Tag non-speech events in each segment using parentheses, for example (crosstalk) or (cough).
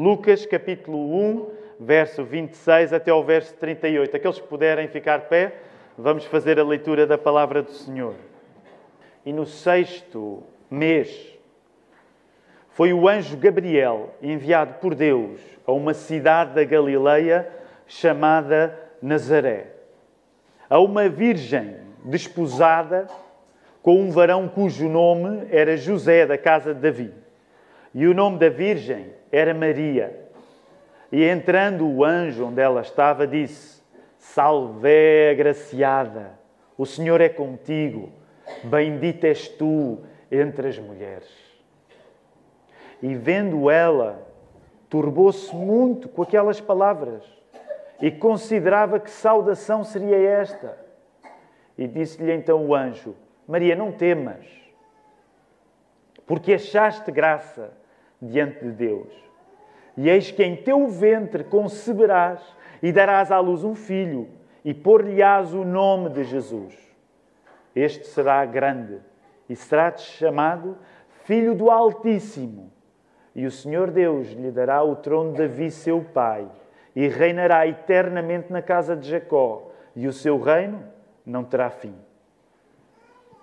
Lucas capítulo 1, verso 26 até ao verso 38. Aqueles que puderem ficar pé, vamos fazer a leitura da palavra do Senhor. E no sexto mês foi o anjo Gabriel enviado por Deus a uma cidade da Galileia chamada Nazaré, a uma virgem desposada com um varão cujo nome era José da casa de Davi. E o nome da virgem era Maria. E entrando o anjo onde ela estava, disse: Salve, agraciada, o Senhor é contigo, bendita és tu entre as mulheres. E vendo ela, turbou-se muito com aquelas palavras e considerava que saudação seria esta. E disse-lhe então o anjo: Maria, não temas, porque achaste graça diante de Deus. E eis que em teu ventre conceberás e darás à luz um filho, e por-lhe-ás o nome de Jesus. Este será grande e será-te chamado Filho do Altíssimo. E o Senhor Deus lhe dará o trono de Davi, seu pai, e reinará eternamente na casa de Jacó, e o seu reino não terá fim.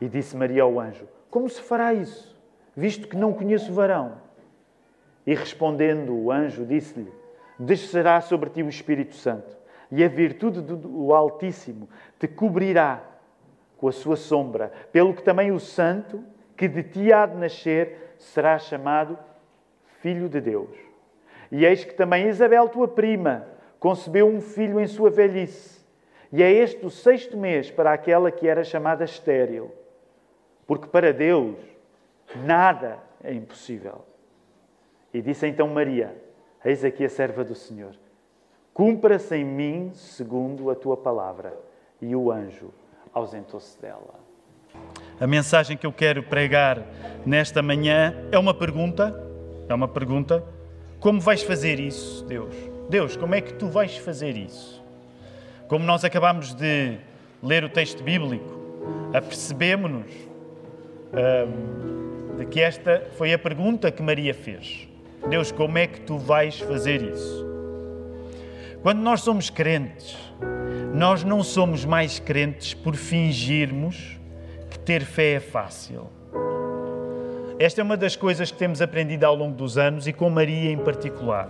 E disse Maria ao anjo: Como se fará isso, visto que não conheço varão? E respondendo o anjo, disse-lhe: Descerá sobre ti o Espírito Santo, e a virtude do Altíssimo te cobrirá com a sua sombra, pelo que também o Santo, que de ti há de nascer, será chamado Filho de Deus. E eis que também Isabel, tua prima, concebeu um filho em sua velhice. E é este o sexto mês para aquela que era chamada estéril. Porque para Deus nada é impossível. E disse então Maria: Eis aqui a serva do Senhor. Cumpra-se em mim segundo a tua palavra. E o anjo ausentou-se dela. A mensagem que eu quero pregar nesta manhã é uma pergunta. É uma pergunta. Como vais fazer isso, Deus? Deus, como é que tu vais fazer isso? Como nós acabamos de ler o texto bíblico, apercebemos-nos hum, de que esta foi a pergunta que Maria fez. Deus, como é que tu vais fazer isso? Quando nós somos crentes, nós não somos mais crentes por fingirmos que ter fé é fácil. Esta é uma das coisas que temos aprendido ao longo dos anos e com Maria em particular.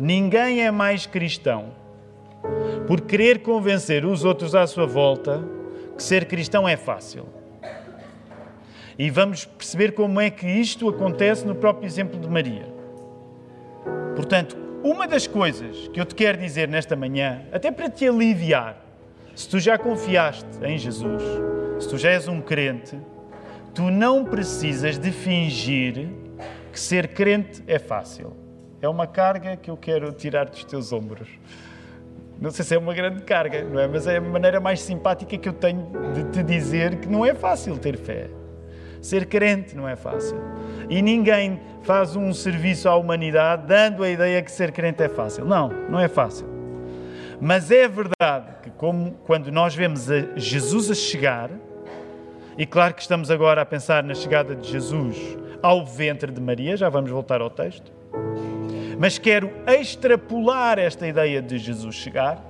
Ninguém é mais cristão por querer convencer os outros à sua volta que ser cristão é fácil. E vamos perceber como é que isto acontece no próprio exemplo de Maria. Portanto, uma das coisas que eu te quero dizer nesta manhã, até para te aliviar, se tu já confiaste em Jesus, se tu já és um crente, tu não precisas de fingir que ser crente é fácil. É uma carga que eu quero tirar dos teus ombros. Não sei se é uma grande carga, não é? Mas é a maneira mais simpática que eu tenho de te dizer que não é fácil ter fé. Ser crente não é fácil. E ninguém faz um serviço à humanidade dando a ideia que ser crente é fácil. Não, não é fácil. Mas é verdade que, como quando nós vemos a Jesus a chegar, e claro que estamos agora a pensar na chegada de Jesus ao ventre de Maria, já vamos voltar ao texto, mas quero extrapolar esta ideia de Jesus chegar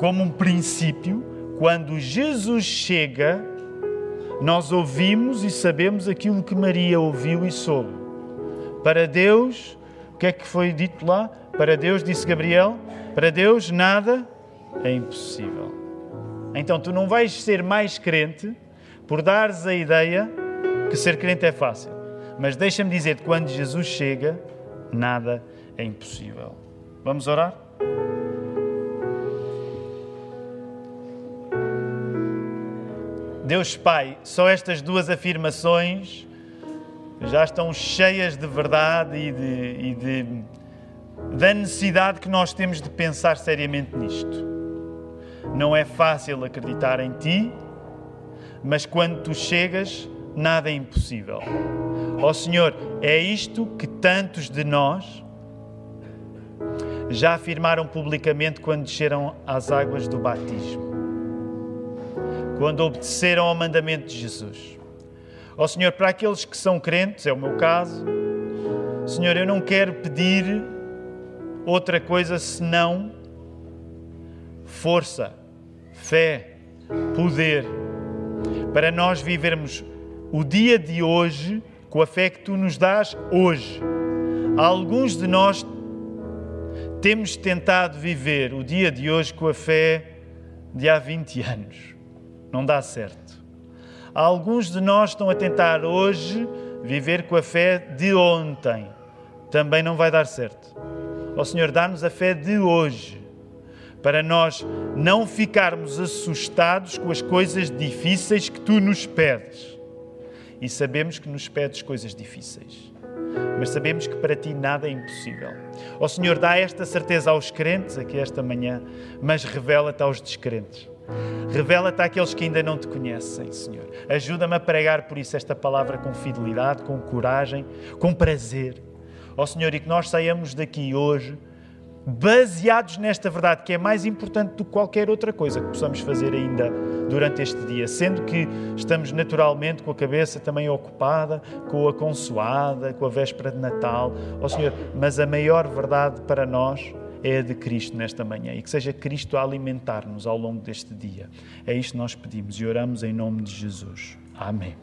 como um princípio. Quando Jesus chega, nós ouvimos e sabemos aquilo que Maria ouviu e soube. Para Deus, o que é que foi dito lá? Para Deus, disse Gabriel, para Deus nada é impossível. Então tu não vais ser mais crente por dares a ideia que ser crente é fácil. Mas deixa-me dizer-te, quando Jesus chega, nada é impossível. Vamos orar? Deus Pai, só estas duas afirmações já estão cheias de verdade e, de, e de, da necessidade que nós temos de pensar seriamente nisto. Não é fácil acreditar em Ti, mas quando Tu chegas, nada é impossível. Ó oh, Senhor, é isto que tantos de nós já afirmaram publicamente quando desceram às águas do batismo quando obedeceram ao mandamento de Jesus. Ó Senhor, para aqueles que são crentes, é o meu caso, Senhor, eu não quero pedir outra coisa senão força, fé, poder, para nós vivermos o dia de hoje com a fé que tu nos dás hoje. Alguns de nós temos tentado viver o dia de hoje com a fé de há 20 anos. Não dá certo. Alguns de nós estão a tentar hoje viver com a fé de ontem. Também não vai dar certo. Ó Senhor, dá-nos a fé de hoje, para nós não ficarmos assustados com as coisas difíceis que tu nos pedes. E sabemos que nos pedes coisas difíceis mas sabemos que para ti nada é impossível. Ó Senhor, dá esta certeza aos crentes aqui esta manhã, mas revela-te aos descrentes. Revela-te àqueles que ainda não te conhecem, Senhor. Ajuda-me a pregar por isso esta palavra com fidelidade, com coragem, com prazer. Ó oh, Senhor, e que nós saiamos daqui hoje baseados nesta verdade, que é mais importante do que qualquer outra coisa que possamos fazer ainda durante este dia, sendo que estamos naturalmente com a cabeça também ocupada, com a consoada, com a véspera de Natal, ó oh, Senhor, mas a maior verdade para nós é a de Cristo nesta manhã e que seja Cristo a alimentar-nos ao longo deste dia. É isto que nós pedimos e oramos em nome de Jesus. Amém.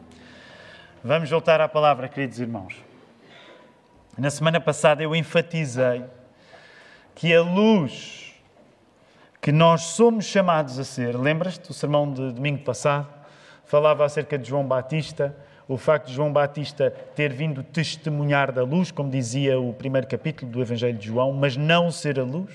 Vamos voltar à palavra, queridos irmãos. Na semana passada eu enfatizei que a luz que nós somos chamados a ser, lembras-te do sermão de domingo passado? Falava acerca de João Batista, o facto de João Batista ter vindo testemunhar da luz, como dizia o primeiro capítulo do Evangelho de João, mas não ser a luz.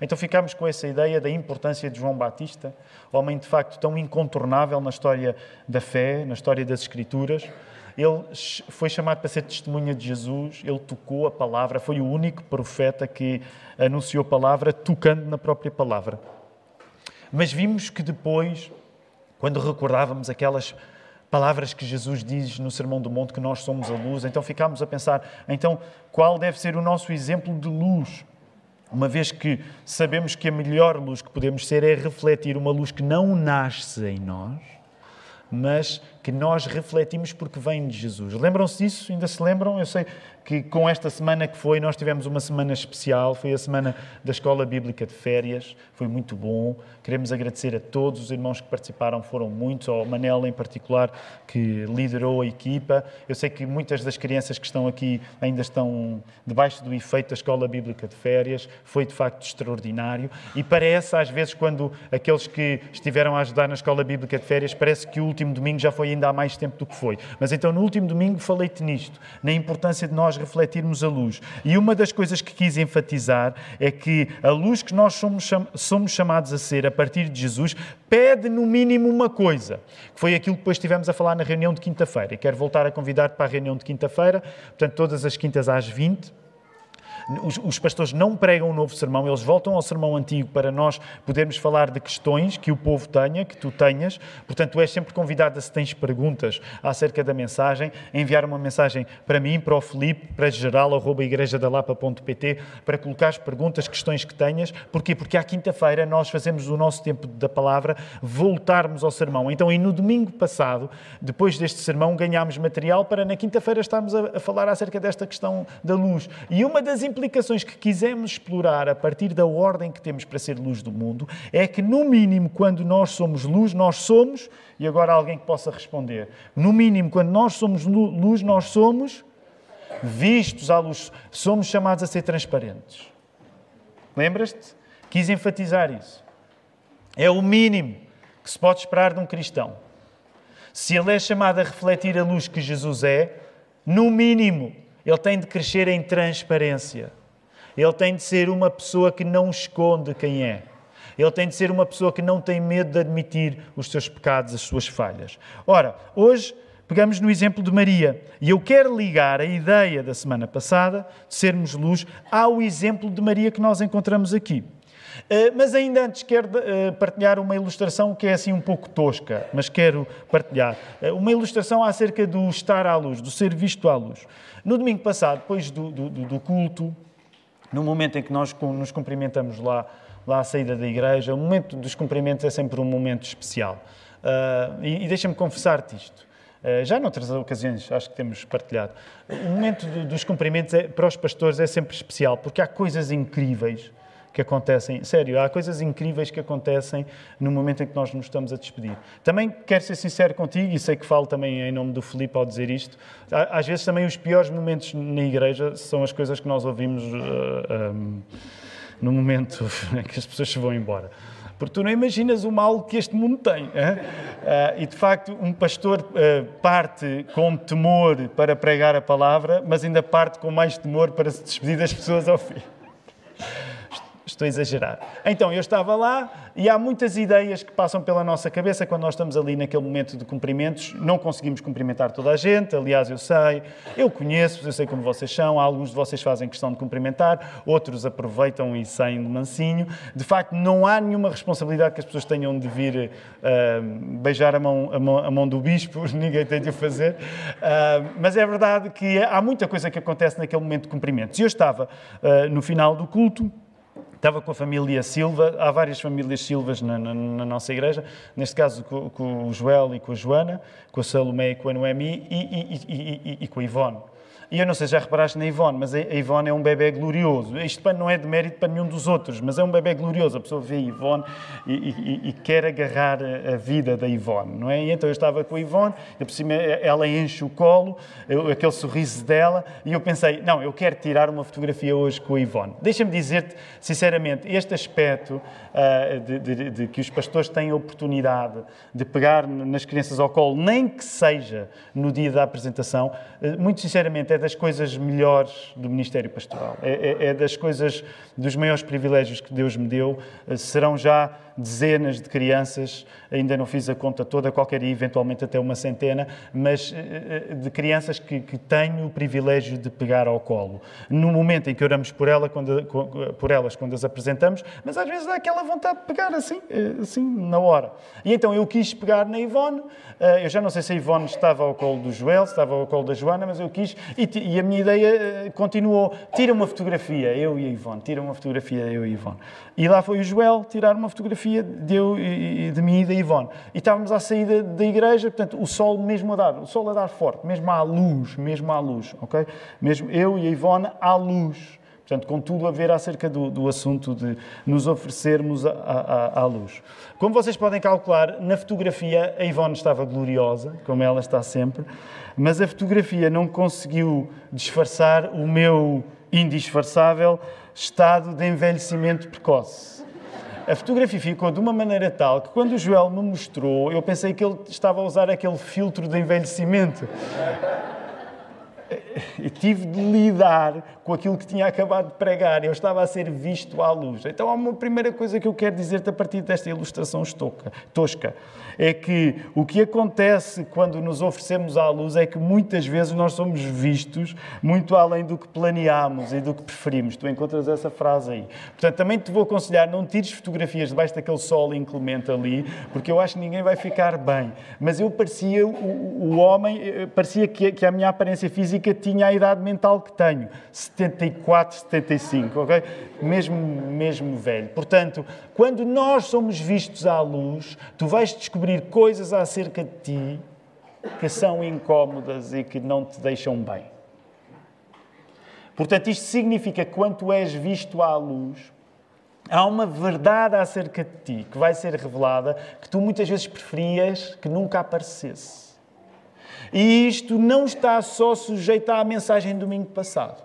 Então ficámos com essa ideia da importância de João Batista, homem de facto tão incontornável na história da fé, na história das Escrituras. Ele foi chamado para ser testemunha de Jesus, ele tocou a palavra, foi o único profeta que anunciou a palavra tocando na própria palavra. Mas vimos que depois, quando recordávamos aquelas palavras que Jesus diz no Sermão do Monte, que nós somos a luz, então ficámos a pensar, então qual deve ser o nosso exemplo de luz? Uma vez que sabemos que a melhor luz que podemos ser é refletir uma luz que não nasce em nós, mas que nós refletimos porque vem de Jesus. Lembram-se disso? Ainda se lembram? Eu sei que com esta semana que foi, nós tivemos uma semana especial, foi a semana da Escola Bíblica de Férias, foi muito bom. Queremos agradecer a todos os irmãos que participaram, foram muitos, ao Manel em particular, que liderou a equipa. Eu sei que muitas das crianças que estão aqui ainda estão debaixo do efeito da Escola Bíblica de Férias, foi de facto extraordinário. E parece, às vezes, quando aqueles que estiveram a ajudar na Escola Bíblica de Férias, parece que o último domingo já foi ainda há mais tempo do que foi. Mas então, no último domingo, falei-te nisto, na importância de nós refletirmos a luz. E uma das coisas que quis enfatizar é que a luz que nós somos, somos chamados a ser a partir de Jesus pede no mínimo uma coisa, que foi aquilo que depois estivemos a falar na reunião de quinta-feira. E quero voltar a convidar-te para a reunião de quinta-feira, portanto, todas as quintas às 20 os, os, pastores não pregam um novo sermão, eles voltam ao sermão antigo para nós podermos falar de questões que o povo tenha, que tu tenhas. Portanto, tu és sempre convidado, se tens perguntas acerca da mensagem, a enviar uma mensagem para mim, para o Felipe, para geral, arroba igrejadalapa.pt, para colocar as perguntas, questões que tenhas. Porquê? Porque à quinta-feira nós fazemos o nosso tempo da palavra voltarmos ao sermão. Então, e no domingo passado, depois deste sermão, ganhámos material para na quinta-feira estarmos a, a falar acerca desta questão da luz. E uma das implicações que quisemos explorar a partir da ordem que temos para ser luz do mundo é que, no mínimo, quando nós somos luz, nós somos, e agora alguém que possa responder, no mínimo, quando nós somos luz, nós somos vistos à luz, somos chamados a ser transparentes. Lembras-te? Quis enfatizar isso. É o mínimo que se pode esperar de um cristão. Se ele é chamado a refletir a luz que Jesus é, no mínimo, ele tem de crescer em transparência. Ele tem de ser uma pessoa que não esconde quem é. Ele tem de ser uma pessoa que não tem medo de admitir os seus pecados, as suas falhas. Ora, hoje pegamos no exemplo de Maria. E eu quero ligar a ideia da semana passada, de sermos luz, ao exemplo de Maria que nós encontramos aqui. Eh, mas ainda antes quero eh, partilhar uma ilustração que é assim um pouco tosca, mas quero partilhar. Eh, uma ilustração acerca do estar à luz, do ser visto à luz. No domingo passado, depois do, do, do culto, no momento em que nós nos cumprimentamos lá, lá à saída da igreja, o momento dos cumprimentos é sempre um momento especial. Uh, e, e deixa-me confessar-te isto. Já noutras ocasiões, acho que temos partilhado. O momento do, dos cumprimentos é, para os pastores é sempre especial, porque há coisas incríveis que acontecem. Sério, há coisas incríveis que acontecem no momento em que nós nos estamos a despedir. Também quero ser sincero contigo, e sei que falo também em nome do Filipe ao dizer isto. Às vezes também os piores momentos na igreja são as coisas que nós ouvimos uh, eh, um, no momento (laughs) em que as pessoas se vão embora. Porque tu não imaginas o mal que este mundo tem. Uh, e de facto, um pastor uh, parte com temor para pregar a palavra, mas ainda parte com mais temor para se despedir das pessoas ao fim. Estou a exagerar. Então, eu estava lá e há muitas ideias que passam pela nossa cabeça quando nós estamos ali naquele momento de cumprimentos. Não conseguimos cumprimentar toda a gente, aliás, eu sei, eu conheço, eu sei como vocês são, alguns de vocês fazem questão de cumprimentar, outros aproveitam e saem de mansinho. De facto, não há nenhuma responsabilidade que as pessoas tenham de vir uh, beijar a mão, a, mão, a mão, do bispo, (laughs) ninguém tem de o fazer. Uh, mas é verdade que há muita coisa que acontece naquele momento de cumprimentos. E eu estava uh, no final do culto Estava com a família Silva, há várias famílias Silvas na, na, na nossa igreja, neste caso com, com, o Joel e com a Joana, com a Salomé e com a Noemi e, e, e, e com a Ivone. E eu não sei se já reparaste na Ivone, mas a Ivone é um bebê glorioso. Isto não é de mérito para nenhum dos outros, mas é um bebê glorioso. A pessoa vê a Ivone e, e, e quer agarrar a vida da Ivone, não é? E então eu estava com a Ivone, e por cima ela enche o colo, eu, aquele sorriso dela, e eu pensei, não, eu quero tirar uma fotografia hoje com a Ivone. Deixa-me dizer-te, sinceramente, este aspecto uh, de, de, de que os pastores têm a oportunidade de pegar nas crianças ao colo, nem que seja no dia da apresentação, uh, muito sinceramente, é das coisas melhores do ministério pastoral. É, é, é, das coisas, dos maiores privilégios que Deus me deu. Serão já dezenas de crianças, ainda não fiz a conta toda, qualquer dia, eventualmente até uma centena, mas eh, eh, de crianças que, que tenho o privilégio de pegar ao colo. No momento em que oramos por, ela, quando, por elas, quando as apresentamos, mas às vezes dá aquela vontade de pegar assim, eh, assim, na hora. E então eu quis pegar na Ivone, eu já não sei se a Ivone estava ao colo do Joel, estava ao colo da Joana, mas eu quis, e, e a minha ideia continuou, tira uma fotografia, eu e a Ivone, tira uma fotografia, eu e a Ivone. E lá foi o Joel tirar uma fotografia de eu, de mim e da Ivone. E estávamos à saída da igreja, portanto, o sol mesmo a dar, o sol a dar forte, mesmo à luz, mesmo à luz, ok? Mesmo eu e a Ivone à luz. Portanto, com tudo a ver acerca do, do assunto de nos oferecermos à luz. Como vocês podem calcular, na fotografia a Ivone estava gloriosa, como ela está sempre, mas a fotografia não conseguiu disfarçar o meu indisfarçável estado de envelhecimento precoce. A fotografia ficou de uma maneira tal que quando o Joel me mostrou, eu pensei que ele estava a usar aquele filtro de envelhecimento e tive de lidar com aquilo que tinha acabado de pregar. Eu estava a ser visto à luz. Então, há uma primeira coisa que eu quero dizer-te a partir desta ilustração estoca, tosca. É que o que acontece quando nos oferecemos à luz é que muitas vezes nós somos vistos muito além do que planeámos e do que preferimos. Tu encontras essa frase aí. Portanto, também te vou aconselhar, não tires fotografias debaixo daquele sol inclemente ali, porque eu acho que ninguém vai ficar bem. Mas eu parecia, o, o homem, eh, parecia que, que a minha aparência física física tinha a idade mental que tenho, 74, 75, ok? Mesmo, mesmo velho. Portanto, quando nós somos vistos à luz, tu vais descobrir coisas acerca de ti que são incómodas e que não te deixam bem. Portanto, isto significa que quando tu és visto à luz, há uma verdade acerca de ti que vai ser revelada que tu muitas vezes preferias que nunca aparecesse. E isto não está só sujeito à mensagem do domingo passado.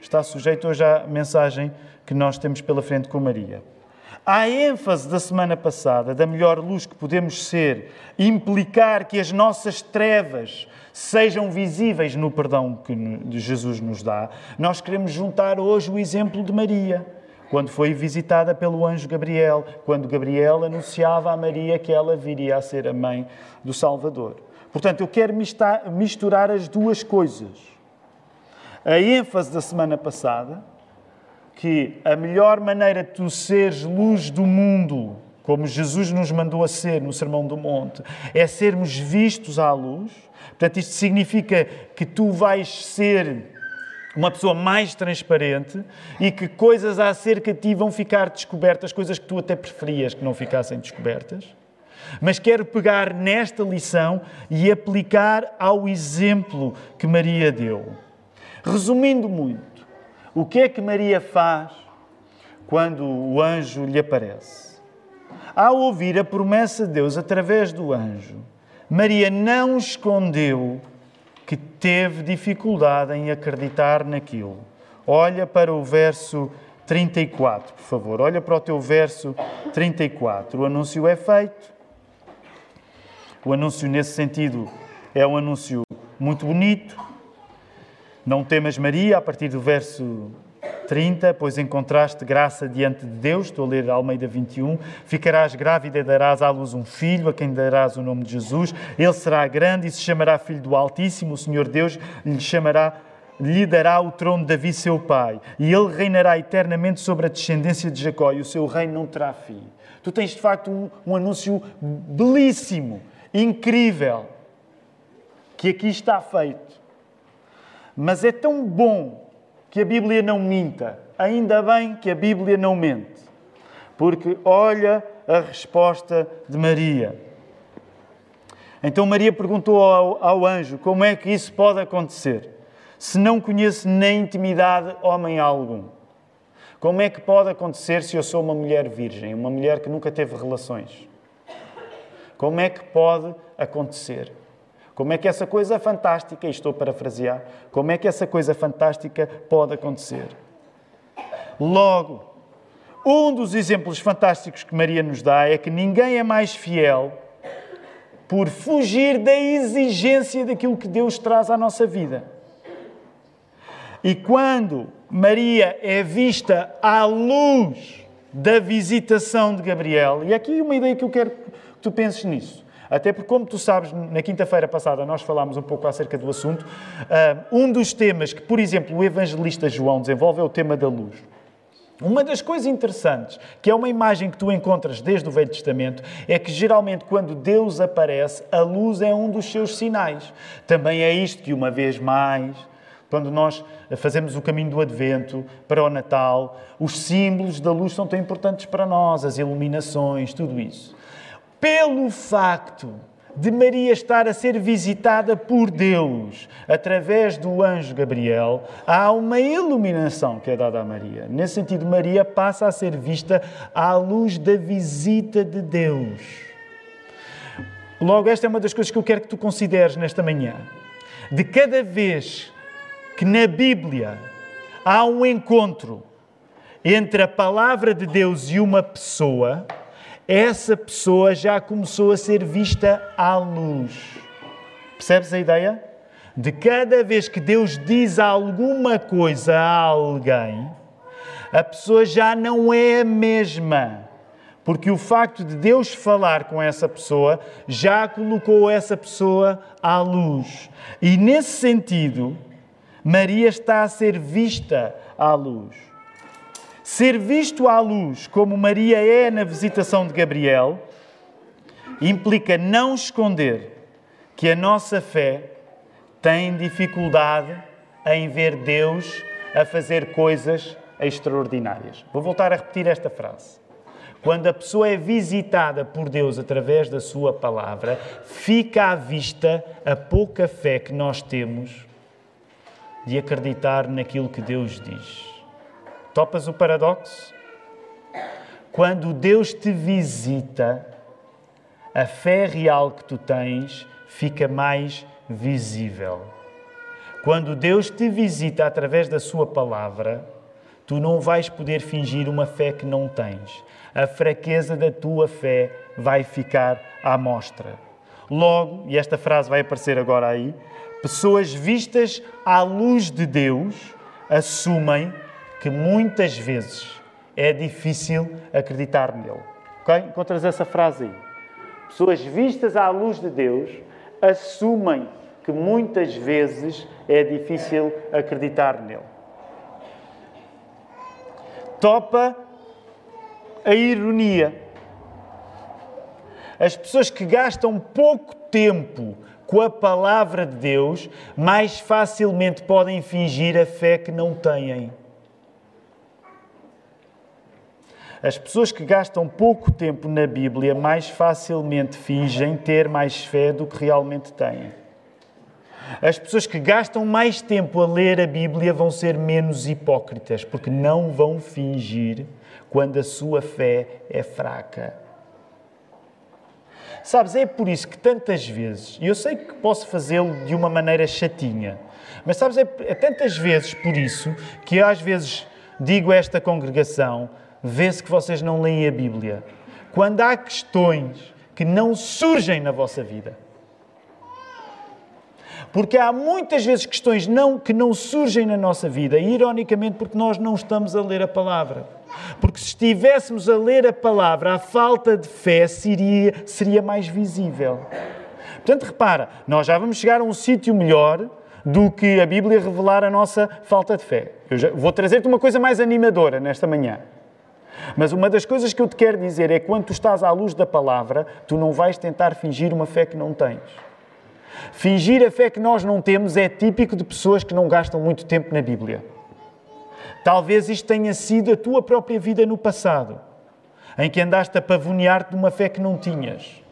Está sujeito hoje à mensagem que nós temos pela frente com Maria. A ênfase da semana passada, da melhor luz que podemos ser, implicar que as nossas trevas sejam visíveis no perdão que Jesus nos dá, nós queremos juntar hoje o exemplo de Maria, quando foi visitada pelo anjo Gabriel, quando Gabriel anunciava a Maria que ela viria a ser a mãe do Salvador. Portanto, eu quero misturar as duas coisas. A ênfase da semana passada, que a melhor maneira de tu seres luz do mundo, como Jesus nos mandou a ser no Sermão do Monte, é sermos vistos à luz. Portanto, isto significa que tu vais ser uma pessoa mais transparente e que coisas acerca de ti vão ficar descobertas, coisas que tu até preferias que não ficassem descobertas. Mas quero pegar nesta lição e aplicar ao exemplo que Maria deu. Resumindo muito, o que é que Maria faz quando o anjo lhe aparece? Ao ouvir a promessa de Deus através do anjo, Maria não escondeu que teve dificuldade em acreditar naquilo. Olha para o verso 34, por favor. Olha para o teu verso 34. O anúncio é feito. O anúncio, nesse sentido, é um anúncio muito bonito. Não temas, Maria, a partir do verso 30, pois encontraste graça diante de Deus, estou a ler Almeida 21, ficarás grávida e darás à luz um filho, a quem darás o nome de Jesus. Ele será grande e se chamará Filho do Altíssimo. O Senhor Deus lhe chamará lhe dará o trono de Davi, seu pai, e ele reinará eternamente sobre a descendência de Jacó, e o seu reino não terá fim. Tu tens de facto um, um anúncio belíssimo, incrível, que aqui está feito. Mas é tão bom que a Bíblia não minta. Ainda bem que a Bíblia não mente. Porque olha a resposta de Maria. Então Maria perguntou ao, ao anjo: como é que isso pode acontecer? Se não conheço na intimidade homem algum. Como é que pode acontecer se eu sou uma mulher virgem, uma mulher que nunca teve relações? Como é que pode acontecer? Como é que essa coisa fantástica, e estou parafrasear, como é que essa coisa fantástica pode acontecer? Logo, um dos exemplos fantásticos que Maria nos dá é que ninguém é mais fiel por fugir da exigência daquilo que Deus traz à nossa vida. E quando Maria é vista à luz da visitação de Gabriel, e aqui uma ideia que eu quero que tu penses nisso. Até porque, como tu sabes, na quinta-feira passada nós falámos um pouco acerca do assunto. Uh, um dos temas que, por exemplo, o evangelista João desenvolve é o tema da luz. Uma das coisas interessantes, que é uma imagem que tu encontras desde o Velho Testamento, é que geralmente quando Deus aparece, a luz é um dos seus sinais. Também é isto que, uma vez mais, quando nós fazemos o caminho do Advento para o Natal, os símbolos da luz são tão importantes para nós, as iluminações, tudo isso pelo facto de Maria estar a ser visitada por Deus através do anjo Gabriel, há uma iluminação que é dada a Maria. Nesse sentido, Maria passa a ser vista à luz da visita de Deus. Logo, esta é uma das coisas que eu quero que tu consideres nesta manhã. De cada vez que na Bíblia há um encontro entre a palavra de Deus e uma pessoa, essa pessoa já começou a ser vista à luz. Percebes a ideia? De cada vez que Deus diz alguma coisa a alguém, a pessoa já não é a mesma. Porque o facto de Deus falar com essa pessoa já colocou essa pessoa à luz. E nesse sentido, Maria está a ser vista à luz. Ser visto à luz, como Maria é na visitação de Gabriel, implica não esconder que a nossa fé tem dificuldade em ver Deus a fazer coisas extraordinárias. Vou voltar a repetir esta frase. Quando a pessoa é visitada por Deus através da Sua palavra, fica à vista a pouca fé que nós temos de acreditar naquilo que Deus diz. Topas o paradoxo? Quando Deus te visita, a fé real que tu tens fica mais visível. Quando Deus te visita através da Sua palavra, tu não vais poder fingir uma fé que não tens. A fraqueza da tua fé vai ficar à mostra. Logo, e esta frase vai aparecer agora aí, pessoas vistas à luz de Deus assumem que muitas vezes é difícil acreditar nele. Okay? Encontras essa frase aí. Pessoas vistas à luz de Deus assumem que muitas vezes é difícil acreditar nele. Topa a ironia. As pessoas que gastam pouco tempo com a palavra de Deus mais facilmente podem fingir a fé que não têm. As pessoas que gastam pouco tempo na Bíblia mais facilmente fingem ter mais fé do que realmente têm. As pessoas que gastam mais tempo a ler a Bíblia vão ser menos hipócritas, porque não vão fingir quando a sua fé é fraca. Sabes, é por isso que tantas vezes, e eu sei que posso fazê-lo de uma maneira chatinha, mas sabes, é, é tantas vezes por isso que às vezes digo a esta congregação: vê-se que vocês não leem a Bíblia. Quando há questões que não surgem na vossa vida. Porque há muitas vezes questões não, que não surgem na nossa vida, ironicamente, porque nós não estamos a ler a palavra. Porque se estivéssemos a ler a palavra, a falta de fé seria, seria mais visível. Portanto, repara, nós já vamos chegar a um sítio melhor do que a Bíblia revelar a nossa falta de fé. Eu já, vou trazer-te uma coisa mais animadora nesta manhã. Mas uma das coisas que eu te quero dizer é que quando tu estás à luz da palavra, tu não vais tentar fingir uma fé que não tens. Fingir a fé que nós não temos é típico de pessoas que não gastam muito tempo na Bíblia. Talvez isto tenha sido a tua própria vida no passado, em que andaste a pavonear-te de uma fé que não tinhas,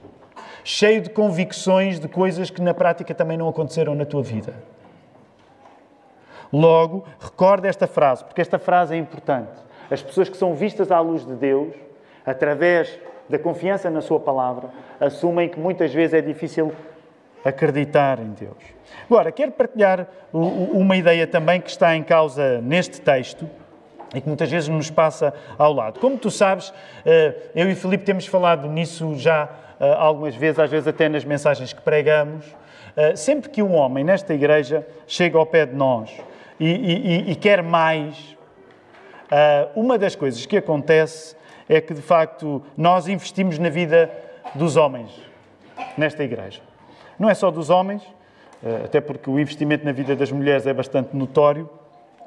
cheio de convicções de coisas que na prática também não aconteceram na tua vida. Logo, recorda esta frase, porque esta frase é importante. As pessoas que são vistas à luz de Deus, através da confiança na Sua palavra, assumem que muitas vezes é difícil acreditar em Deus. Agora, quero partilhar uma ideia também que está em causa neste texto e que muitas vezes nos passa ao lado. Como tu sabes, eh, eu e Filipe temos falado nisso já eh, algumas vezes, às vezes até nas mensagens que pregamos. Eh, sempre que um homem nesta igreja chega ao pé de nós e, e, e quer mais, uma das coisas que acontece é que, de facto, nós investimos na vida dos homens nesta igreja. Não é só dos homens, eh, até porque o investimento na vida das mulheres é bastante notório,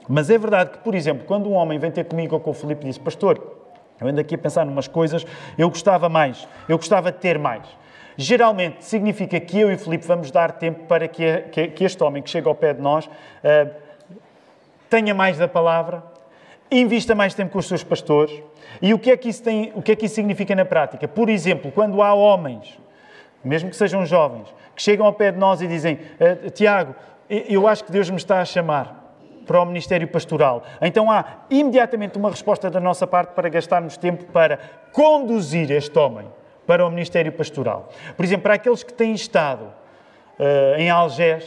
mas é verdade que, por exemplo, quando um homem vem ter comigo ou com o Filipe e diz: Pastor, eu ando aqui a pensar em umas coisas, eu gostava mais, eu gostava de ter mais. Geralmente significa que eu e o Filipe vamos dar tempo para que, este homem que chega ao pé de nós uh, tenha mais da palavra, invista mais tempo com os seus pastores. E o que, é que isso tem, o que é que isso significa na prática? Por exemplo, quando há homens, mesmo que sejam jovens, que chegam ao pé de nós e dizem: eh, Tiago, eu acho que Deus me está a chamar para o ministério pastoral. Então há imediatamente uma resposta da nossa parte para gastarmos tempo para conduzir este homem para o ministério pastoral. Por exemplo, para aqueles que têm estado uh, em Algés,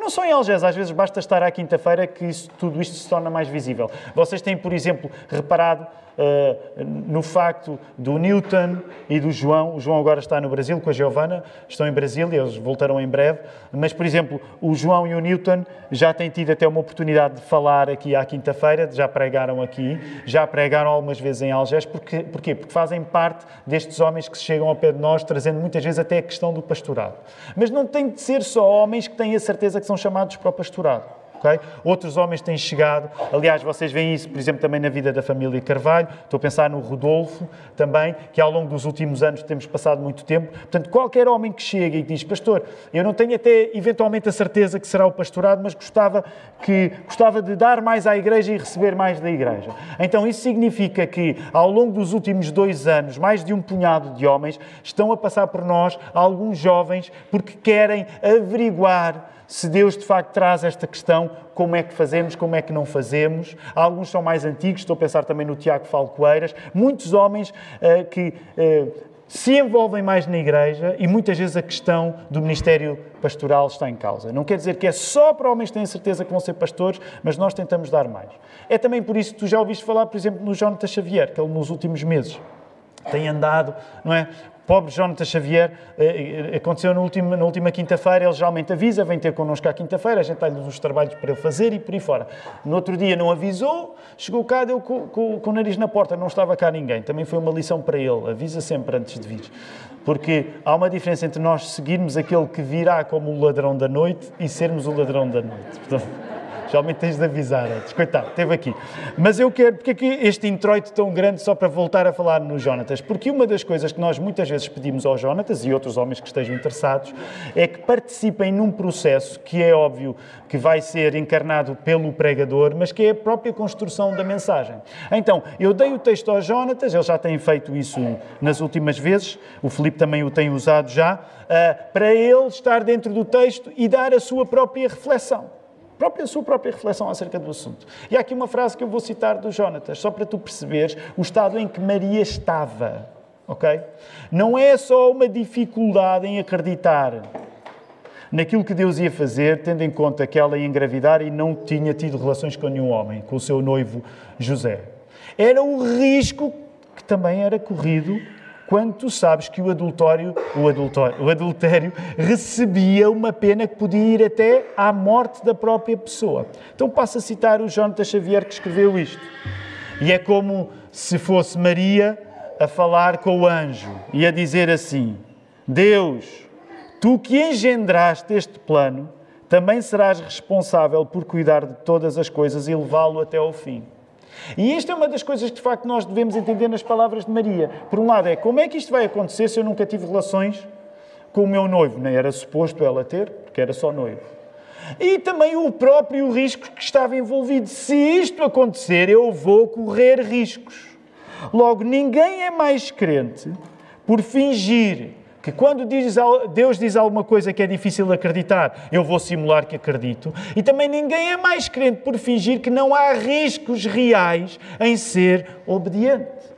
não só em Algés, às vezes basta estar à quinta-feira que isso, tudo isto se torna mais visível. Vocês têm, por exemplo, reparado uh, no facto do Newton e do João. O João agora está no Brasil com a Giovana, estão em Brasília, eles voltarão em breve. Mas, por exemplo, o João e o Newton já têm tido até uma oportunidade de falar aqui à quinta-feira, já pregaram aqui, já pregaram algumas vezes em Algés. Porquê? Porquê? Porque fazem parte destes homens que chegam ao pé de nós, trazendo muitas vezes até a questão do pastorado. Mas não tem de ser só homens que têm a certeza que são chamados para o pastorado. Okay? Outros homens têm chegado, aliás, vocês veem isso, por exemplo, também na vida da família Carvalho. Estou a pensar no Rodolfo também, que ao longo dos últimos anos temos passado muito tempo. Portanto, qualquer homem que chega e diz, pastor, eu não tenho até eventualmente a certeza que será o pastorado, mas gostava, que, gostava de dar mais à igreja e receber mais da igreja. Então, isso significa que ao longo dos últimos dois anos, mais de um punhado de homens estão a passar por nós, alguns jovens, porque querem averiguar se Deus de facto traz esta questão, como é que fazemos, como é que não fazemos. Alguns são mais antigos, estou a pensar também no Tiago Falcoeiras, muitos homens uh, que uh, se envolvem mais na igreja e muitas vezes a questão do ministério pastoral está em causa. Não quer dizer que é só para homens que têm certeza que vão ser pastores, mas nós tentamos dar mais. É também por isso que tu já ouviste falar, por exemplo, no Jonathan Xavier, que ele nos últimos meses tem andado, não é? Pobre Jonathan Xavier, eh, eh, aconteceu na última, na última quinta-feira, ele geralmente avisa, vem ter connosco à quinta-feira, a gente dá-lhe os trabalhos para ele fazer e por aí fora. No outro dia não avisou, chegou cá, deu com, com, com o nariz na porta, não estava cá ninguém. Também foi uma lição para ele, avisa sempre antes de vir. Porque há uma diferença entre nós seguirmos aquele que virá como o ladrão da noite e sermos o ladrão da noite. Portanto, Geralmente tens de avisar antes. Coitado, esteve aqui. Mas eu quero, porque é que este introito tão grande só para voltar a falar no Jonatas? Porque uma das coisas que nós muitas vezes pedimos ao Jonatas e outros homens que estejam interessados é que participem num processo que é óbvio que vai ser encarnado pelo pregador, mas que é a própria construção da mensagem. Então, eu dei o texto ao Jonatas, ele já tem feito isso nas últimas vezes, o Filipe também o tem usado já, uh, para ele estar dentro do texto e dar a sua própria reflexão própria, a sua própria reflexão acerca do assunto. E há aqui uma frase que eu vou citar do Jonatas, só para tu perceberes o estado em que Maria estava. Ok? Não é só uma dificuldade em acreditar naquilo que Deus ia fazer, tendo em conta que ela ia engravidar e não tinha tido relações com nenhum homem, com o seu noivo José. Era o risco que também era corrido quando tu sabes que o adultério, o adultério, o adultério recebia uma pena que podia ir até à morte da própria pessoa. Então passo a citar o Jonathan Xavier que escreveu isto. E é como se fosse Maria a falar com o anjo e a dizer assim: Deus, tu que engendraste este plano, também serás responsável por cuidar de todas as coisas e levá-lo até ao fim. E isto é uma das coisas que de facto nós devemos entender nas palavras de Maria. Por um lado, é como é que isto vai acontecer se eu nunca tive relações com o meu noivo? Nem era suposto ela ter, porque era só noivo. E também o próprio risco que estava envolvido. Se isto acontecer, eu vou correr riscos. Logo, ninguém é mais crente por fingir que quando Deus diz alguma coisa que é difícil acreditar, eu vou simular que acredito. E também ninguém é mais crente por fingir que não há riscos reais em ser obediente.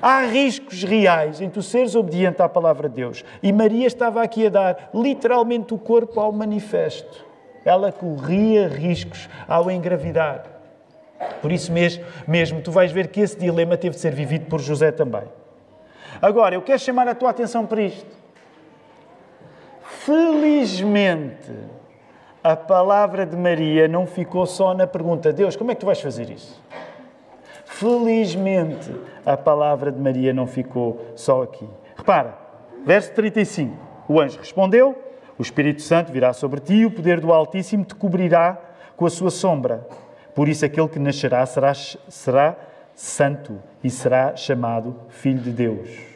Há riscos reais em tu seres obediente à palavra de Deus. E Maria estava aqui a dar literalmente o corpo ao manifesto. Ela corria riscos ao engravidar. Por isso mesmo, mesmo tu vais ver que esse dilema teve de ser vivido por José também. Agora, eu quero chamar a tua atenção para isto. Felizmente, a palavra de Maria não ficou só na pergunta: Deus, como é que tu vais fazer isso? Felizmente, a palavra de Maria não ficou só aqui. Repara, verso 35. O anjo respondeu: O Espírito Santo virá sobre ti e o poder do Altíssimo te cobrirá com a sua sombra. Por isso, aquele que nascerá será, será santo e será chamado Filho de Deus.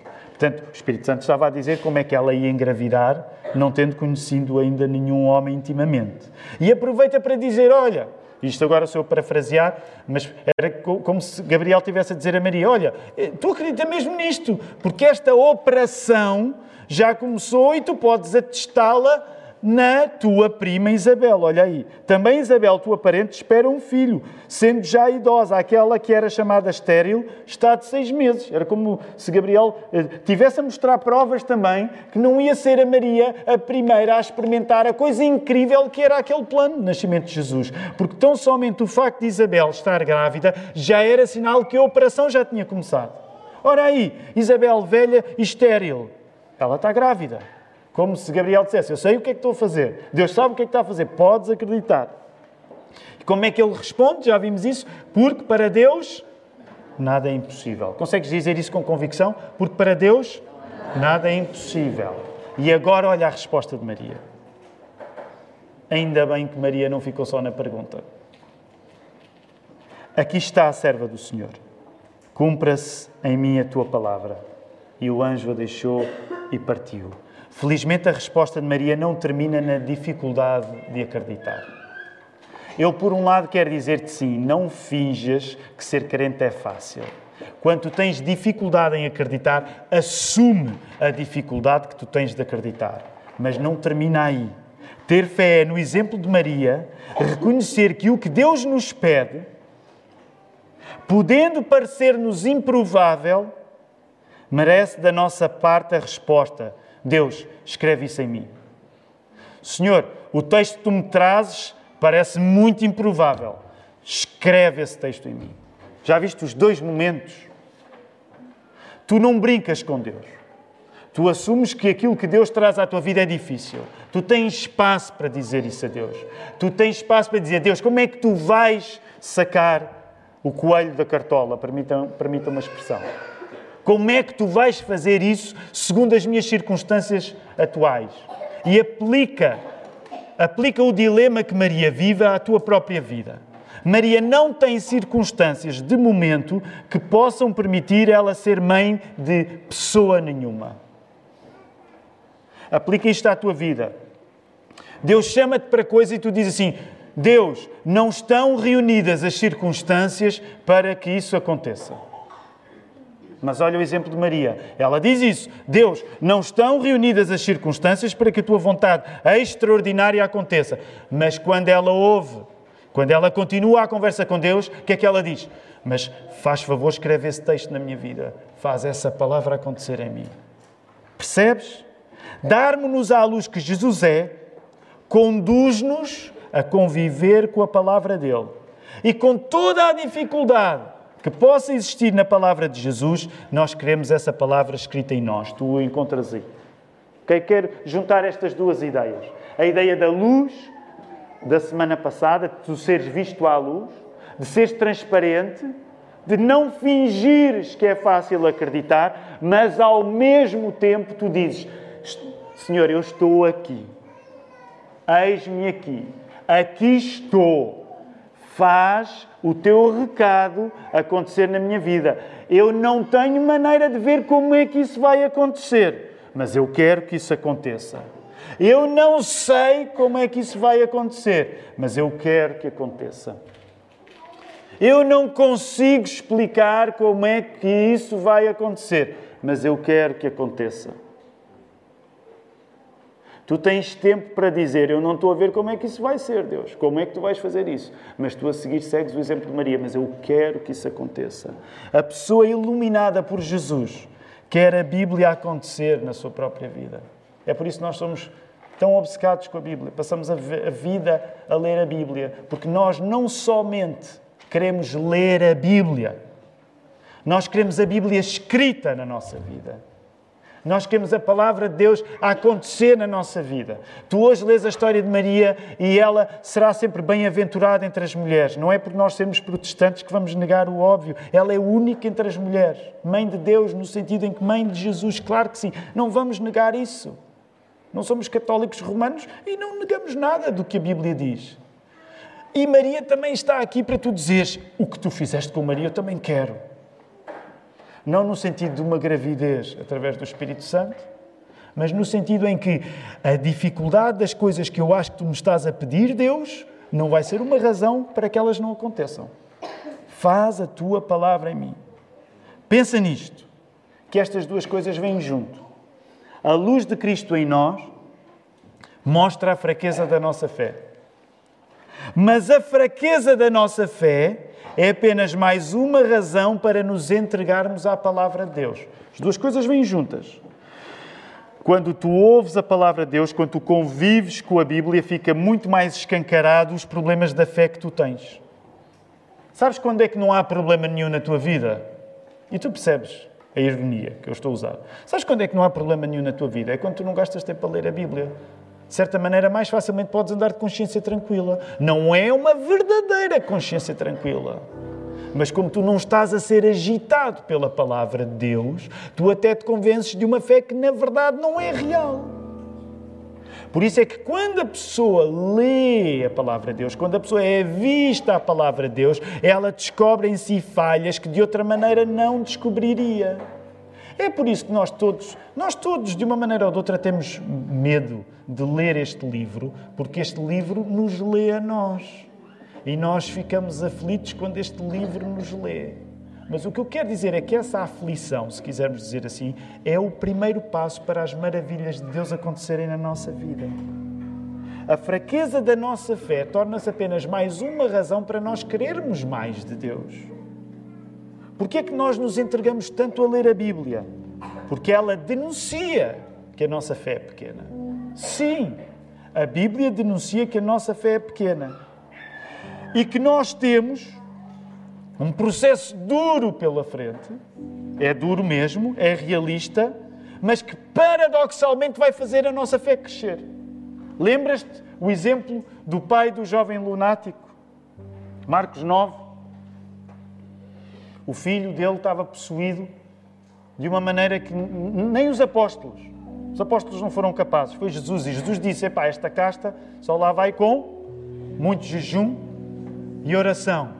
Portanto, o Espírito Santo estava a dizer como é que ela ia engravidar, não tendo conhecido ainda nenhum homem intimamente. E aproveita para dizer: olha, isto agora sou eu parafrasear, mas era como se Gabriel tivesse a dizer a Maria: Olha, eh, tu acredita mesmo nisto, porque esta operação já começou e tu podes atestá-la na tua prima Isabel. Olha aí. Também Isabel, tua parente, espera um filho, sendo já idosa. Aquela que era chamada estéril está de seis meses. Era como se Gabriel eh, tivesse a mostrar provas também que não ia ser a Maria a primeira a experimentar a coisa incrível que era aquele plano de nascimento de Jesus. Porque tão somente o facto de Isabel estar grávida já era sinal que a operação já tinha começado. Ora aí, Isabel velha e estéril. Ela está grávida. Como se Gabriel dissesse: Eu sei o que é que estou a fazer. Deus sabe o que é que está a fazer. Podes acreditar. E como é que ele responde? Já vimos isso. Porque para Deus nada é impossível. Consegues dizer isso com convicção? Porque para Deus nada é impossível. E agora olha a resposta de Maria. Ainda bem que Maria não ficou só na pergunta. Aqui está a serva do Senhor. Cumpra-se em mim a tua palavra. E o anjo a deixou e partiu. Felizmente, a resposta de Maria não termina na dificuldade de acreditar. Eu, por um lado, quero dizer-te sim, não finjas que ser crente é fácil. Quando tu tens dificuldade em acreditar, assume a dificuldade que tu tens de acreditar. Mas não termina aí. Ter fé é, no exemplo de Maria, reconhecer que o que Deus nos pede, podendo parecer-nos improvável, merece da nossa parte a resposta Deus, escreve isso em mim. Senhor, o texto que tu me trazes parece muito improvável. Escreve esse texto em mim. Já viste os dois momentos? Tu não brincas com Deus. Tu assumes que aquilo que Deus traz à tua vida é difícil. Tu tens espaço para dizer isso a Deus. Tu tens espaço para dizer, Deus, como é que tu vais sacar o coelho da cartola? Permita, permita uma expressão. Como é que tu vais fazer isso segundo as minhas circunstâncias atuais? E aplica aplica o dilema que Maria vive à tua própria vida. Maria não tem circunstâncias de momento que possam permitir ela ser mãe de pessoa nenhuma. Aplica isto à tua vida. Deus chama-te para coisa e tu dizes assim: Deus, não estão reunidas as circunstâncias para que isso aconteça. Mas olha o exemplo de Maria. Ela diz isso. Deus, não estão reunidas as circunstâncias para que a tua vontade extraordinária aconteça. Mas quando ela ouve, quando ela continua a conversa com Deus, o que é que ela diz? Mas faz favor, escreve esse texto na minha vida. Faz essa palavra acontecer em mim. Percebes? Dar-me-nos à luz que Jesus é, conduz-nos a conviver com a palavra dele. E com toda a dificuldade que possa existir na palavra de Jesus, nós queremos essa palavra escrita em nós. Tu a encontras aí. Okay? Quero juntar estas duas ideias. A ideia da luz da semana passada, de tu seres visto à luz, de seres transparente, de não fingires que é fácil acreditar, mas ao mesmo tempo tu dizes: Senhor, eu estou aqui. Eis-me aqui. Aqui estou. Faz o teu recado acontecer na minha vida. Eu não tenho maneira de ver como é que isso vai acontecer, mas eu quero que isso aconteça. Eu não sei como é que isso vai acontecer, mas eu quero que aconteça. Eu não consigo explicar como é que isso vai acontecer, mas eu quero que aconteça. Tu tens tempo para dizer: Eu não estou a ver como é que isso vai ser, Deus. Como é que tu vais fazer isso? Mas tu a seguir segues o exemplo de Maria. Mas eu quero que isso aconteça. A pessoa iluminada por Jesus quer a Bíblia acontecer na sua própria vida. É por isso que nós somos tão obcecados com a Bíblia. Passamos a vida a ler a Bíblia. Porque nós não somente queremos ler a Bíblia, nós queremos a Bíblia escrita na nossa vida. Nós queremos a palavra de Deus a acontecer na nossa vida. Tu hoje lês a história de Maria e ela será sempre bem-aventurada entre as mulheres. Não é por nós sermos protestantes que vamos negar o óbvio. Ela é única entre as mulheres. Mãe de Deus, no sentido em que mãe de Jesus, claro que sim. Não vamos negar isso. Não somos católicos romanos e não negamos nada do que a Bíblia diz. E Maria também está aqui para tu dizeres: o que tu fizeste com Maria, eu também quero não no sentido de uma gravidez através do Espírito Santo, mas no sentido em que a dificuldade das coisas que eu acho que tu me estás a pedir, Deus, não vai ser uma razão para que elas não aconteçam. Faz a tua palavra em mim. Pensa nisto, que estas duas coisas vêm junto. A luz de Cristo em nós mostra a fraqueza da nossa fé. Mas a fraqueza da nossa fé é apenas mais uma razão para nos entregarmos à palavra de Deus. As duas coisas vêm juntas. Quando tu ouves a palavra de Deus, quando tu convives com a Bíblia, fica muito mais escancarado os problemas da fé que tu tens. Sabes quando é que não há problema nenhum na tua vida? E tu percebes a ironia que eu estou a usar. Sabes quando é que não há problema nenhum na tua vida? É quando tu não gastas tempo a ler a Bíblia de certa maneira, mais facilmente podes andar de consciência tranquila. Não é uma verdadeira consciência tranquila. Mas como tu não estás a ser agitado pela palavra de Deus, tu até te convences de uma fé que na verdade não é real. Por isso é que quando a pessoa lê a palavra de Deus, quando a pessoa é vista a palavra de Deus, ela descobre em si falhas que de outra maneira não descobriria. É por isso que nós todos, nós todos, de uma maneira ou de outra, temos medo de ler este livro, porque este livro nos lê a nós. E nós ficamos aflitos quando este livro nos lê. Mas o que eu quero dizer é que essa aflição, se quisermos dizer assim, é o primeiro passo para as maravilhas de Deus acontecerem na nossa vida. A fraqueza da nossa fé torna-se apenas mais uma razão para nós querermos mais de Deus. Porquê é que nós nos entregamos tanto a ler a Bíblia? Porque ela denuncia que a nossa fé é pequena. Sim, a Bíblia denuncia que a nossa fé é pequena. E que nós temos um processo duro pela frente. É duro mesmo, é realista, mas que paradoxalmente vai fazer a nossa fé crescer. Lembras-te o exemplo do pai do jovem lunático? Marcos 9. O filho dele estava possuído de uma maneira que nem os apóstolos Os apóstolos não foram capazes, foi Jesus. E Jesus disse: Epá, esta casta só lá vai com muito jejum e oração.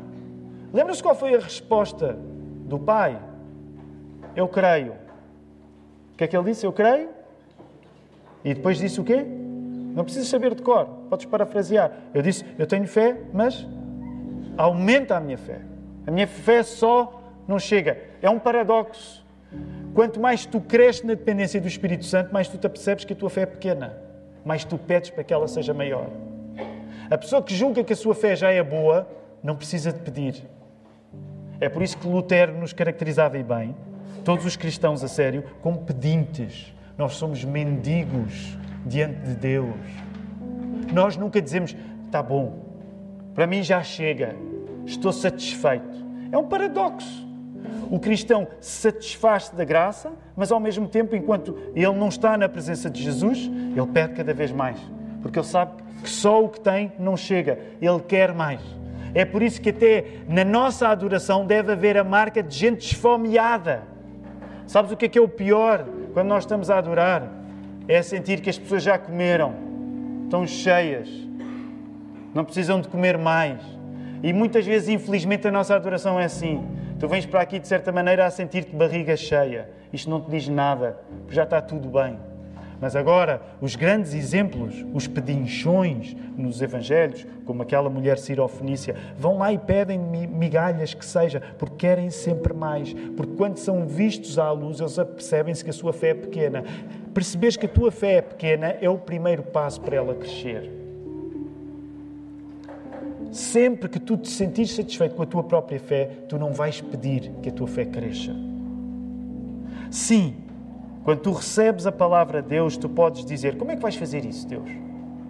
Lembra-se qual foi a resposta do Pai? Eu creio. O que é que ele disse? Eu creio. E depois disse o quê? Não precisas saber de cor, podes parafrasear. Eu disse: Eu tenho fé, mas aumenta a minha fé. A minha fé só não chega. É um paradoxo. Quanto mais tu cresces na dependência do Espírito Santo, mais tu te apercebes que a tua fé é pequena, mais tu pedes para que ela seja maior. A pessoa que julga que a sua fé já é boa, não precisa de pedir. É por isso que Lutero nos caracterizava e bem, todos os cristãos a sério, como pedintes. Nós somos mendigos diante de Deus. Nós nunca dizemos, está bom, para mim já chega, estou satisfeito. É um paradoxo. O cristão satisfaz-se da graça, mas ao mesmo tempo, enquanto ele não está na presença de Jesus, ele pede cada vez mais, porque ele sabe que só o que tem não chega, ele quer mais. É por isso que até na nossa adoração deve haver a marca de gente esfomeada. Sabes o que é que é o pior quando nós estamos a adorar? É sentir que as pessoas já comeram, estão cheias, não precisam de comer mais. E muitas vezes, infelizmente, a nossa adoração é assim. Tu vens para aqui, de certa maneira, a sentir-te barriga cheia. Isto não te diz nada, já está tudo bem. Mas agora, os grandes exemplos, os pedinchões nos Evangelhos, como aquela mulher sirofenícia, vão lá e pedem migalhas que seja, porque querem sempre mais. Porque quando são vistos à luz, eles apercebem-se que a sua fé é pequena. Perceberes que a tua fé é pequena é o primeiro passo para ela crescer. Sempre que tu te sentires satisfeito com a tua própria fé, tu não vais pedir que a tua fé cresça. Sim, quando tu recebes a palavra de Deus, tu podes dizer: Como é que vais fazer isso, Deus?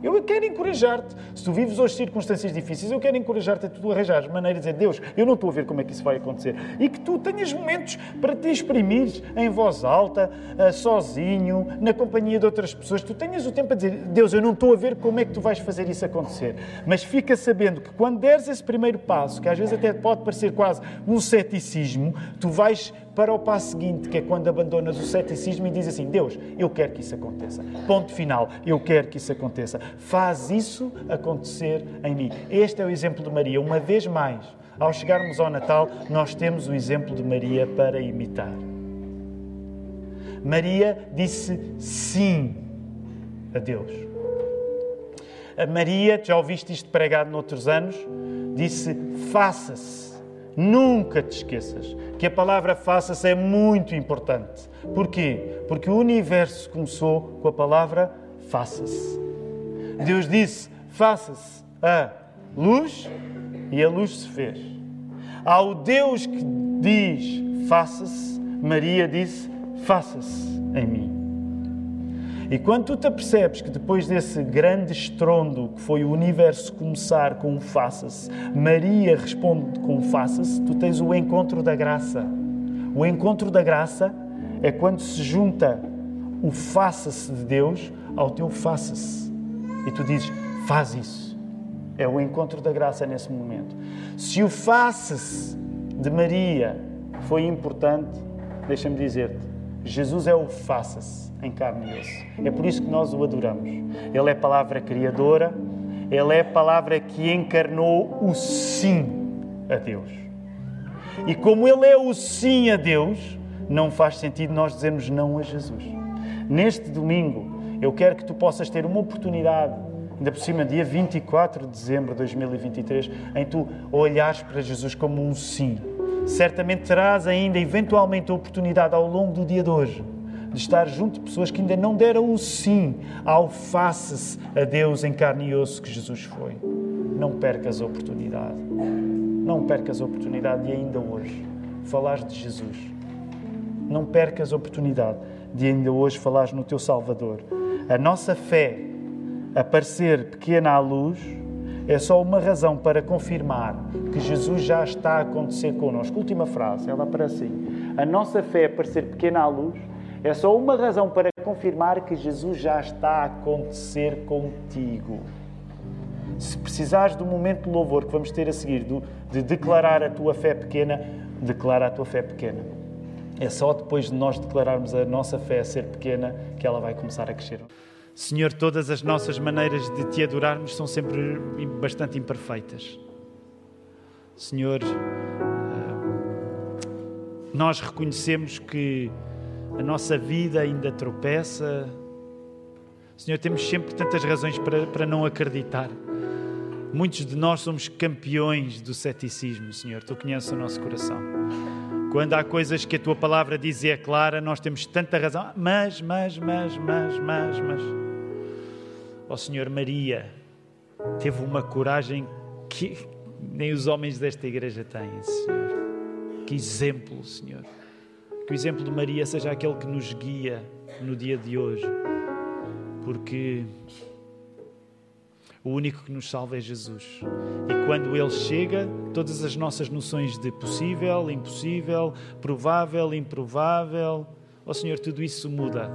Eu quero encorajar-te. Se tu vives hoje circunstâncias difíceis, eu quero encorajar-te a tu arranjar maneira de dizer: Deus, eu não estou a ver como é que isso vai acontecer. E que tu tenhas momentos para te exprimir em voz alta, eh, sozinho, na companhia de outras pessoas. Tu tenhas o tempo para dizer: Deus, eu não estou a ver como é que tu vais fazer isso acontecer. Mas fica sabendo que quando deres esse primeiro passo, que às vezes até pode parecer quase um ceticismo, tu vais para o passo seguinte, que é quando abandonas o ceticismo e dizes assim: Deus, eu quero que isso aconteça. Ponto final, eu quero que isso aconteça. Faz isso acontecer em mim. Este é o exemplo de Maria. Uma vez mais, ao chegarmos ao Natal, nós temos o exemplo de Maria para imitar. Maria disse sim a Deus. A Maria, já ouviste isto pregado noutros anos, disse: faça-se Nunca te esqueças que a palavra faça-se é muito importante. Porquê? Porque o universo começou com a palavra faça-se. Deus disse: faça-se a luz e a luz se fez. Ao Deus que diz faça-se, Maria disse: faça-se em mim. E quando tu te apercebes que depois desse grande estrondo que foi o universo começar com um faça-se, Maria responde com um faça-se, tu tens o encontro da graça. O encontro da graça é quando se junta o faça-se de Deus ao teu faça-se. E tu dizes, faz isso. É o encontro da graça nesse momento. Se o faça-se de Maria foi importante, deixa-me dizer-te, Jesus é o faça-se em carne e osso. É por isso que nós o adoramos. Ele é palavra criadora, ele é palavra que encarnou o sim a Deus. E como ele é o sim a Deus, não faz sentido nós dizermos não a Jesus. Neste domingo, eu quero que tu possas ter uma oportunidade, ainda por cima, dia 24 de dezembro de 2023, em tu olhares para Jesus como um sim. Certamente terás ainda, eventualmente, a oportunidade ao longo do dia de hoje de estar junto de pessoas que ainda não deram o sim ao face-se a Deus em carne e osso que Jesus foi. Não percas a oportunidade. Não percas a oportunidade de ainda hoje falares de Jesus. Não percas a oportunidade de ainda hoje falares no teu Salvador. A nossa fé a parecer pequena à luz é só uma razão para confirmar que Jesus já está a acontecer connosco. Última frase, ela aparece assim. A nossa fé a parecer pequena à luz é só uma razão para confirmar que Jesus já está a acontecer contigo. Se precisares do momento de louvor que vamos ter a seguir, de declarar a tua fé pequena, declara a tua fé pequena. É só depois de nós declararmos a nossa fé ser pequena que ela vai começar a crescer. Senhor, todas as nossas maneiras de te adorarmos são sempre bastante imperfeitas. Senhor, eh, nós reconhecemos que a nossa vida ainda tropeça. Senhor, temos sempre tantas razões para, para não acreditar. Muitos de nós somos campeões do ceticismo, Senhor. Tu conheces o nosso coração. Quando há coisas que a tua palavra diz e é clara, nós temos tanta razão. Mas, mas, mas, mas, mas, mas. Ó Senhor, Maria teve uma coragem que nem os homens desta igreja têm, Senhor. Que exemplo, Senhor. Que o exemplo de Maria seja aquele que nos guia no dia de hoje. Porque o único que nos salva é Jesus. E quando Ele chega, todas as nossas noções de possível, impossível, provável, improvável, ó oh, Senhor, tudo isso muda.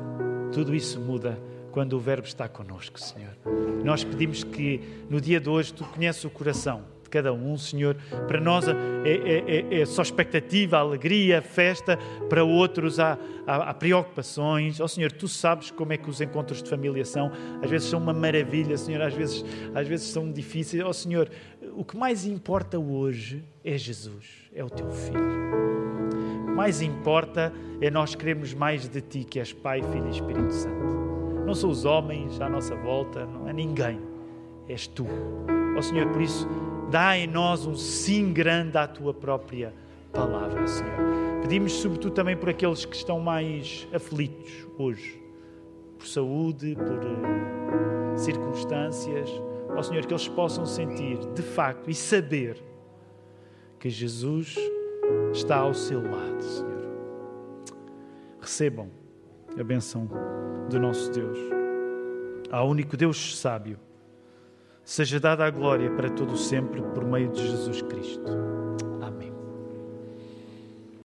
Tudo isso muda quando o Verbo está conosco, Senhor. Nós pedimos que no dia de hoje Tu conheces o coração de cada um, Senhor. Para nós é, é, é, é só expectativa, alegria, festa. Para outros há, há, há, preocupações. Oh, Senhor, Tu sabes como é que os encontros de família são. Às vezes são uma maravilha, Senhor. Às vezes, às vezes são difíceis. Oh, Senhor, o que mais importa hoje é Jesus, é o Teu Filho. Mais importa é nós queremos mais de Ti, que és Pai, Filho e Espírito Santo. Não são os homens à nossa volta, não é ninguém. És Tu. Ó oh, Senhor, por isso Dá em nós um sim grande à tua própria palavra, Senhor. Pedimos, sobretudo, também por aqueles que estão mais aflitos hoje, por saúde, por uh, circunstâncias. Ó Senhor, que eles possam sentir, de facto, e saber que Jesus está ao seu lado, Senhor. Recebam a benção do nosso Deus. Ao único Deus sábio seja dada a glória para todo sempre por meio de Jesus Cristo.